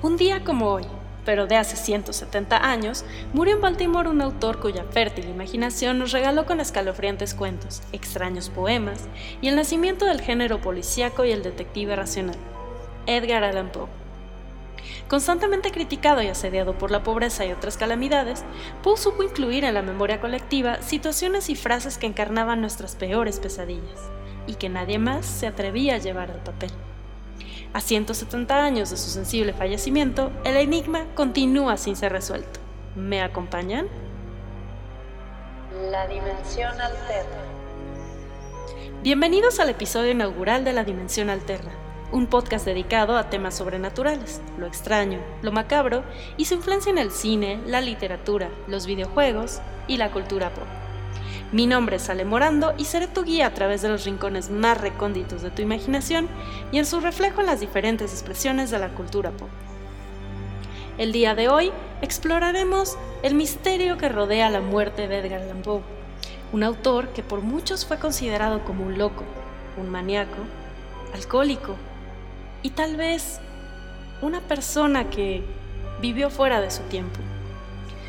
Un día como hoy, pero de hace 170 años, murió en Baltimore un autor cuya fértil imaginación nos regaló con escalofriantes cuentos, extraños poemas y el nacimiento del género policíaco y el detective racional, Edgar Allan Poe. Constantemente criticado y asediado por la pobreza y otras calamidades, Poe supo incluir en la memoria colectiva situaciones y frases que encarnaban nuestras peores pesadillas, y que nadie más se atrevía a llevar al papel. A 170 años de su sensible fallecimiento, el enigma continúa sin ser resuelto. ¿Me acompañan? La dimensión alterna. Bienvenidos al episodio inaugural de La Dimensión Alterna, un podcast dedicado a temas sobrenaturales, lo extraño, lo macabro y su influencia en el cine, la literatura, los videojuegos y la cultura pop. Mi nombre es Ale Morando y seré tu guía a través de los rincones más recónditos de tu imaginación y en su reflejo en las diferentes expresiones de la cultura pop. El día de hoy exploraremos el misterio que rodea la muerte de Edgar Allan Poe, un autor que por muchos fue considerado como un loco, un maníaco, alcohólico y tal vez una persona que vivió fuera de su tiempo.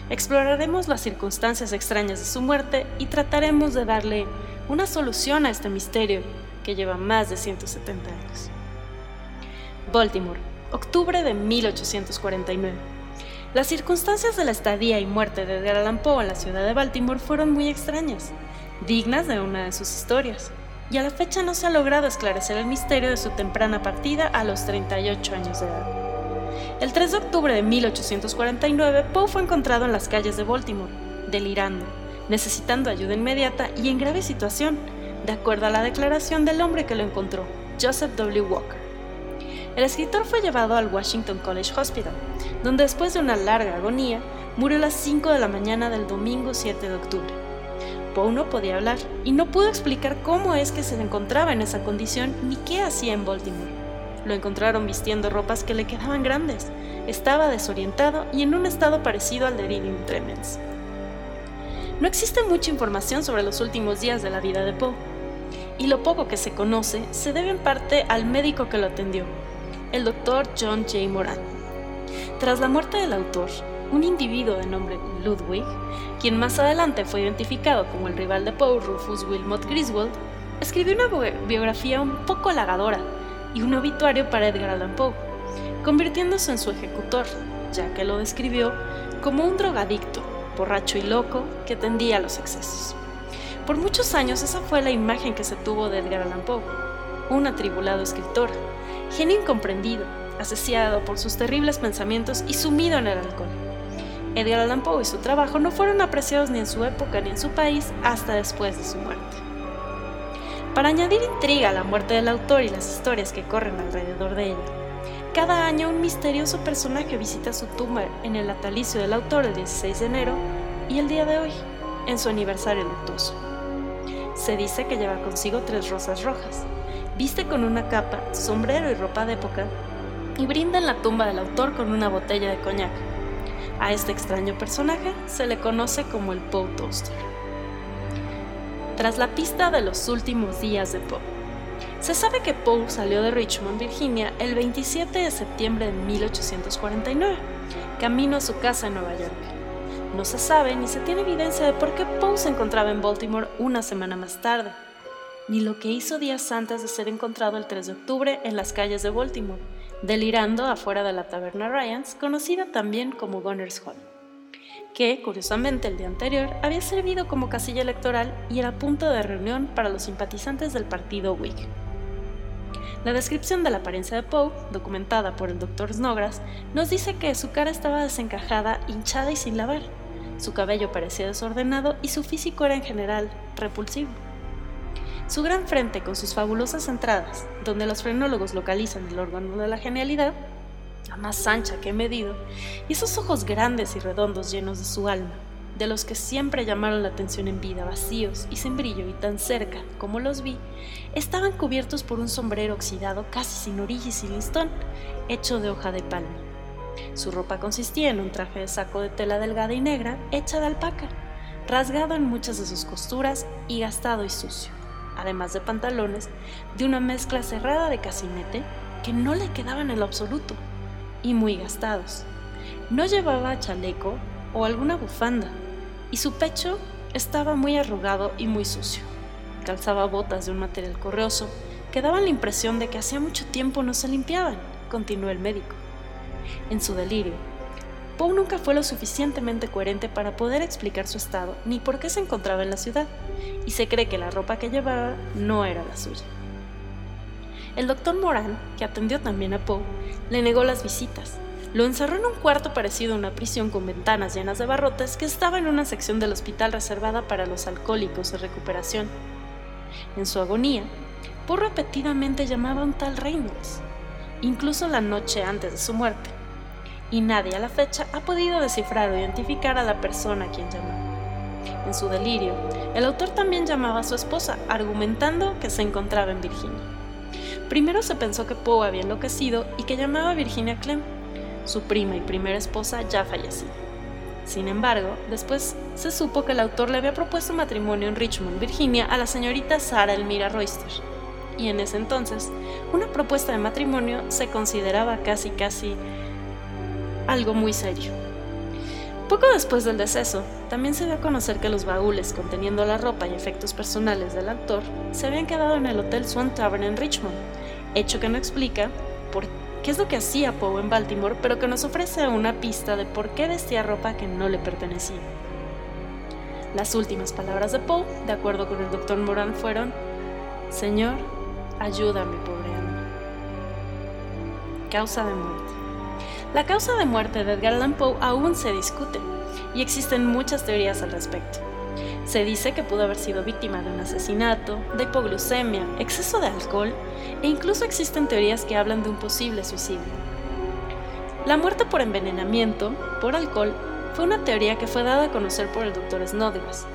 Exploraremos las circunstancias extrañas de su muerte y trataremos de darle una solución a este misterio que lleva más de 170 años. Baltimore, octubre de 1849. Las circunstancias de la estadía y muerte de Edgar Allan Poe en la ciudad de Baltimore fueron muy extrañas, dignas de una de sus historias, y a la fecha no se ha logrado esclarecer el misterio de su temprana partida a los 38 años de edad. El 3 de octubre de 1849, Poe fue encontrado en las calles de Baltimore, delirando, necesitando ayuda inmediata y en grave situación, de acuerdo a la declaración del hombre que lo encontró, Joseph W. Walker. El escritor fue llevado al Washington College Hospital, donde después de una larga agonía, murió a las 5 de la mañana del domingo 7 de octubre. Poe no podía hablar y no pudo explicar cómo es que se encontraba en esa condición ni qué hacía en Baltimore. Lo encontraron vistiendo ropas que le quedaban grandes. Estaba desorientado y en un estado parecido al delirium tremens. No existe mucha información sobre los últimos días de la vida de Poe, y lo poco que se conoce se debe en parte al médico que lo atendió, el doctor John J. Moran. Tras la muerte del autor, un individuo de nombre Ludwig, quien más adelante fue identificado como el rival de Poe, Rufus Wilmot Griswold, escribió una biografía un poco halagadora y un obituario para Edgar Allan Poe, convirtiéndose en su ejecutor, ya que lo describió como un drogadicto, borracho y loco que tendía a los excesos. Por muchos años esa fue la imagen que se tuvo de Edgar Allan Poe, un atribulado escritor, genio incomprendido, asesiado por sus terribles pensamientos y sumido en el alcohol. Edgar Allan Poe y su trabajo no fueron apreciados ni en su época ni en su país hasta después de su muerte. Para añadir intriga a la muerte del autor y las historias que corren alrededor de ella, cada año un misterioso personaje visita su tumba en el natalicio del autor el 16 de enero y el día de hoy, en su aniversario luctuoso. Se dice que lleva consigo tres rosas rojas, viste con una capa, sombrero y ropa de época, y brinda en la tumba del autor con una botella de coñac. A este extraño personaje se le conoce como el Poe Toaster tras la pista de los últimos días de Poe. Se sabe que Poe salió de Richmond, Virginia, el 27 de septiembre de 1849, camino a su casa en Nueva York. No se sabe ni se tiene evidencia de por qué Poe se encontraba en Baltimore una semana más tarde, ni lo que hizo días antes de ser encontrado el 3 de octubre en las calles de Baltimore, delirando afuera de la taberna Ryans, conocida también como Gunners Hall que, curiosamente, el día anterior había servido como casilla electoral y era punto de reunión para los simpatizantes del partido Whig. La descripción de la apariencia de Poe, documentada por el Dr. Snogras, nos dice que su cara estaba desencajada, hinchada y sin lavar. Su cabello parecía desordenado y su físico era en general repulsivo. Su gran frente con sus fabulosas entradas, donde los frenólogos localizan el órgano de la genialidad, la más ancha que he medido, y esos ojos grandes y redondos llenos de su alma, de los que siempre llamaron la atención en vida, vacíos y sin brillo y tan cerca como los vi, estaban cubiertos por un sombrero oxidado casi sin orilla y sin listón, hecho de hoja de palma. Su ropa consistía en un traje de saco de tela delgada y negra, hecha de alpaca, rasgado en muchas de sus costuras y gastado y sucio, además de pantalones de una mezcla cerrada de casinete que no le quedaban en lo absoluto y muy gastados. No llevaba chaleco o alguna bufanda, y su pecho estaba muy arrugado y muy sucio. Calzaba botas de un material correoso que daban la impresión de que hacía mucho tiempo no se limpiaban, continuó el médico. En su delirio, Poe nunca fue lo suficientemente coherente para poder explicar su estado ni por qué se encontraba en la ciudad, y se cree que la ropa que llevaba no era la suya. El doctor Moran, que atendió también a Poe, le negó las visitas. Lo encerró en un cuarto parecido a una prisión con ventanas llenas de barrotes que estaba en una sección del hospital reservada para los alcohólicos de recuperación. En su agonía, Poe repetidamente llamaba a un tal Reynolds, incluso la noche antes de su muerte y nadie a la fecha ha podido descifrar o identificar a la persona a quien llamó. En su delirio, el autor también llamaba a su esposa, argumentando que se encontraba en Virginia. Primero se pensó que Poe había enloquecido y que llamaba a Virginia Clem, su prima y primera esposa ya fallecida. Sin embargo, después se supo que el autor le había propuesto matrimonio en Richmond, Virginia, a la señorita Sarah Elmira Royster. Y en ese entonces, una propuesta de matrimonio se consideraba casi casi algo muy serio. Poco después del deceso, también se dio a conocer que los baúles conteniendo la ropa y efectos personales del actor se habían quedado en el Hotel Swan Tavern en Richmond, hecho que no explica por qué es lo que hacía Poe en Baltimore, pero que nos ofrece una pista de por qué vestía ropa que no le pertenecía. Las últimas palabras de Poe, de acuerdo con el doctor Moran, fueron, Señor, ayúdame, pobre alma. Causa de muerte. La causa de muerte de Edgar Allan Poe aún se discute y existen muchas teorías al respecto. Se dice que pudo haber sido víctima de un asesinato, de hipoglucemia, exceso de alcohol e incluso existen teorías que hablan de un posible suicidio. La muerte por envenenamiento, por alcohol, fue una teoría que fue dada a conocer por el Dr. Snodgrass,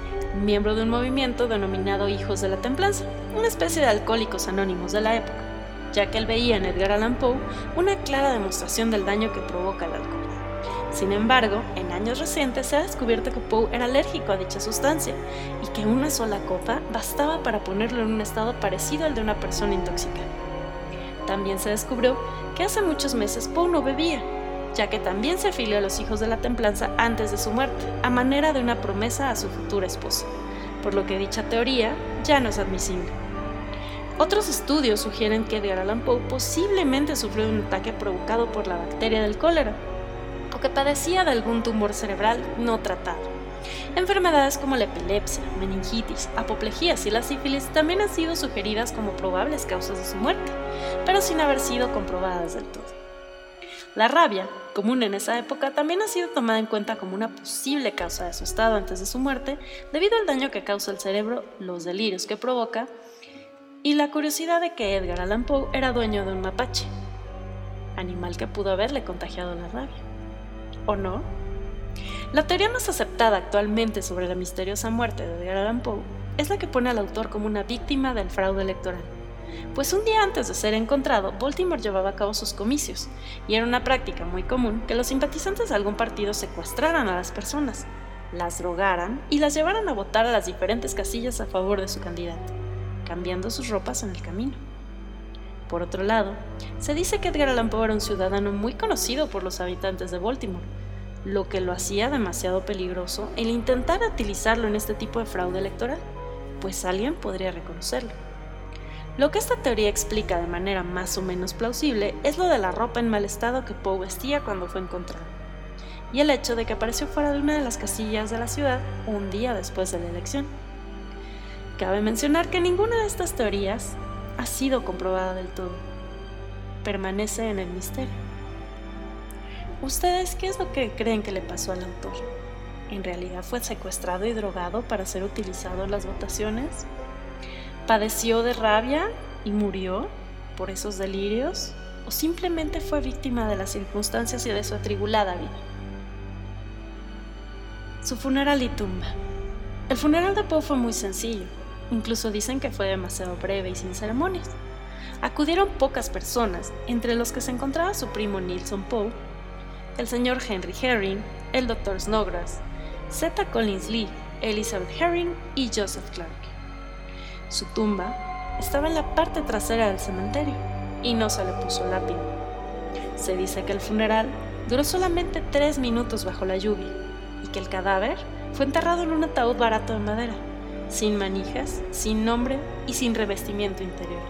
miembro de un movimiento denominado Hijos de la Templanza, una especie de alcohólicos anónimos de la época ya que él veía en Edgar Allan Poe una clara demostración del daño que provoca el alcohol. Sin embargo, en años recientes se ha descubierto que Poe era alérgico a dicha sustancia y que una sola copa bastaba para ponerlo en un estado parecido al de una persona intoxicada. También se descubrió que hace muchos meses Poe no bebía, ya que también se afilió a los hijos de la templanza antes de su muerte, a manera de una promesa a su futura esposa, por lo que dicha teoría ya no es admisible. Otros estudios sugieren que Edgar Allan Poe posiblemente sufrió un ataque provocado por la bacteria del cólera que padecía de algún tumor cerebral no tratado. Enfermedades como la epilepsia, meningitis, apoplejías y la sífilis también han sido sugeridas como probables causas de su muerte, pero sin haber sido comprobadas del todo. La rabia, común en esa época, también ha sido tomada en cuenta como una posible causa de su estado antes de su muerte, debido al daño que causa el cerebro, los delirios que provoca y la curiosidad de que Edgar Allan Poe era dueño de un mapache, animal que pudo haberle contagiado la rabia. ¿O no? La teoría más aceptada actualmente sobre la misteriosa muerte de Edgar Allan Poe es la que pone al autor como una víctima del fraude electoral. Pues un día antes de ser encontrado, Baltimore llevaba a cabo sus comicios, y era una práctica muy común que los simpatizantes de algún partido secuestraran a las personas, las drogaran y las llevaran a votar a las diferentes casillas a favor de su candidato cambiando sus ropas en el camino. Por otro lado, se dice que Edgar Allan Poe era un ciudadano muy conocido por los habitantes de Baltimore, lo que lo hacía demasiado peligroso el intentar utilizarlo en este tipo de fraude electoral, pues alguien podría reconocerlo. Lo que esta teoría explica de manera más o menos plausible es lo de la ropa en mal estado que Poe vestía cuando fue encontrado, y el hecho de que apareció fuera de una de las casillas de la ciudad un día después de la elección. Cabe mencionar que ninguna de estas teorías ha sido comprobada del todo. Permanece en el misterio. ¿Ustedes qué es lo que creen que le pasó al autor? ¿En realidad fue secuestrado y drogado para ser utilizado en las votaciones? ¿Padeció de rabia y murió por esos delirios? ¿O simplemente fue víctima de las circunstancias y de su atribulada vida? Su funeral y tumba. El funeral de Poe fue muy sencillo. Incluso dicen que fue demasiado breve y sin ceremonias. Acudieron pocas personas, entre los que se encontraba su primo Nilson Poe, el señor Henry Herring, el Dr. Snodgrass, Zeta Collins Lee, Elizabeth Herring y Joseph Clark. Su tumba estaba en la parte trasera del cementerio y no se le puso lápiz. Se dice que el funeral duró solamente tres minutos bajo la lluvia y que el cadáver fue enterrado en un ataúd barato de madera, sin manijas, sin nombre y sin revestimiento interior,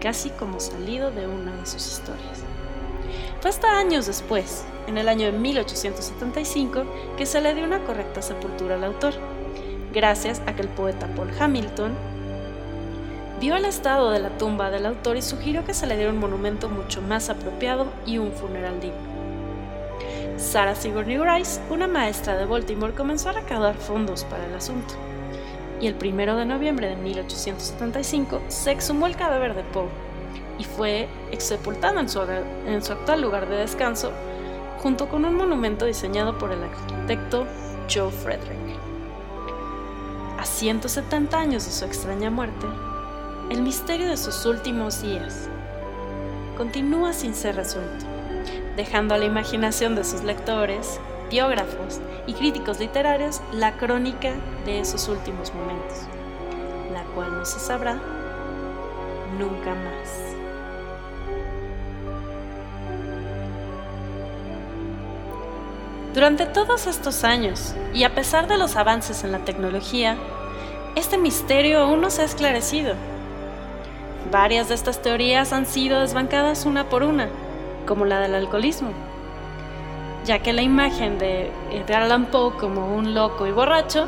casi como salido de una de sus historias. Fue hasta años después, en el año de 1875, que se le dio una correcta sepultura al autor, gracias a que el poeta Paul Hamilton vio el estado de la tumba del autor y sugirió que se le diera un monumento mucho más apropiado y un funeral digno. Sarah Sigourney Rice, una maestra de Baltimore, comenzó a recaudar fondos para el asunto. Y el 1 de noviembre de 1875 se exhumó el cadáver de Poe y fue sepultado en en su actual lugar de descanso junto con un monumento diseñado por el arquitecto Joe Frederick. A 170 años de su extraña muerte, el misterio de sus últimos días continúa sin ser resuelto dejando a la imaginación de sus lectores, biógrafos y críticos literarios la crónica de esos últimos momentos, la cual no se sabrá nunca más. Durante todos estos años, y a pesar de los avances en la tecnología, este misterio aún no se ha esclarecido. Varias de estas teorías han sido desbancadas una por una, como la del alcoholismo, ya que la imagen de Edgar Allan Poe como un loco y borracho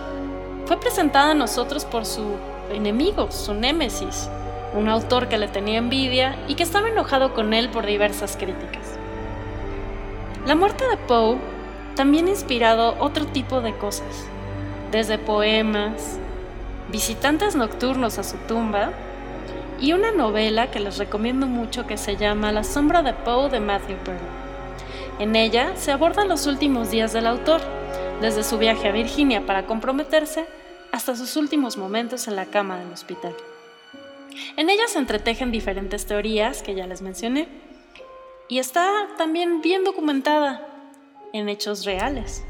fue presentada a nosotros por su enemigo, su némesis, un autor que le tenía envidia y que estaba enojado con él por diversas críticas. La muerte de Poe también ha inspirado otro tipo de cosas, desde poemas, visitantes nocturnos a su tumba, y una novela que les recomiendo mucho que se llama La sombra de Poe de Matthew Pearl. En ella se abordan los últimos días del autor, desde su viaje a Virginia para comprometerse hasta sus últimos momentos en la cama del hospital. En ella se entretejen diferentes teorías que ya les mencioné y está también bien documentada en hechos reales.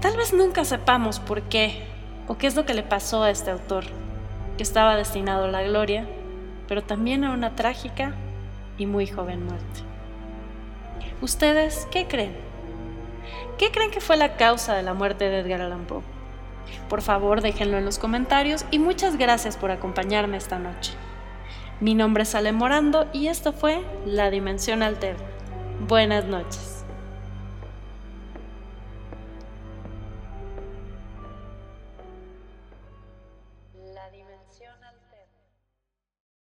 Tal vez nunca sepamos por qué o qué es lo que le pasó a este autor que estaba destinado a la gloria, pero también a una trágica y muy joven muerte. ¿Ustedes qué creen? ¿Qué creen que fue la causa de la muerte de Edgar Allan Poe? Por favor, déjenlo en los comentarios y muchas gracias por acompañarme esta noche. Mi nombre es Ale Morando y esto fue La Dimensión Alterna. Buenas noches.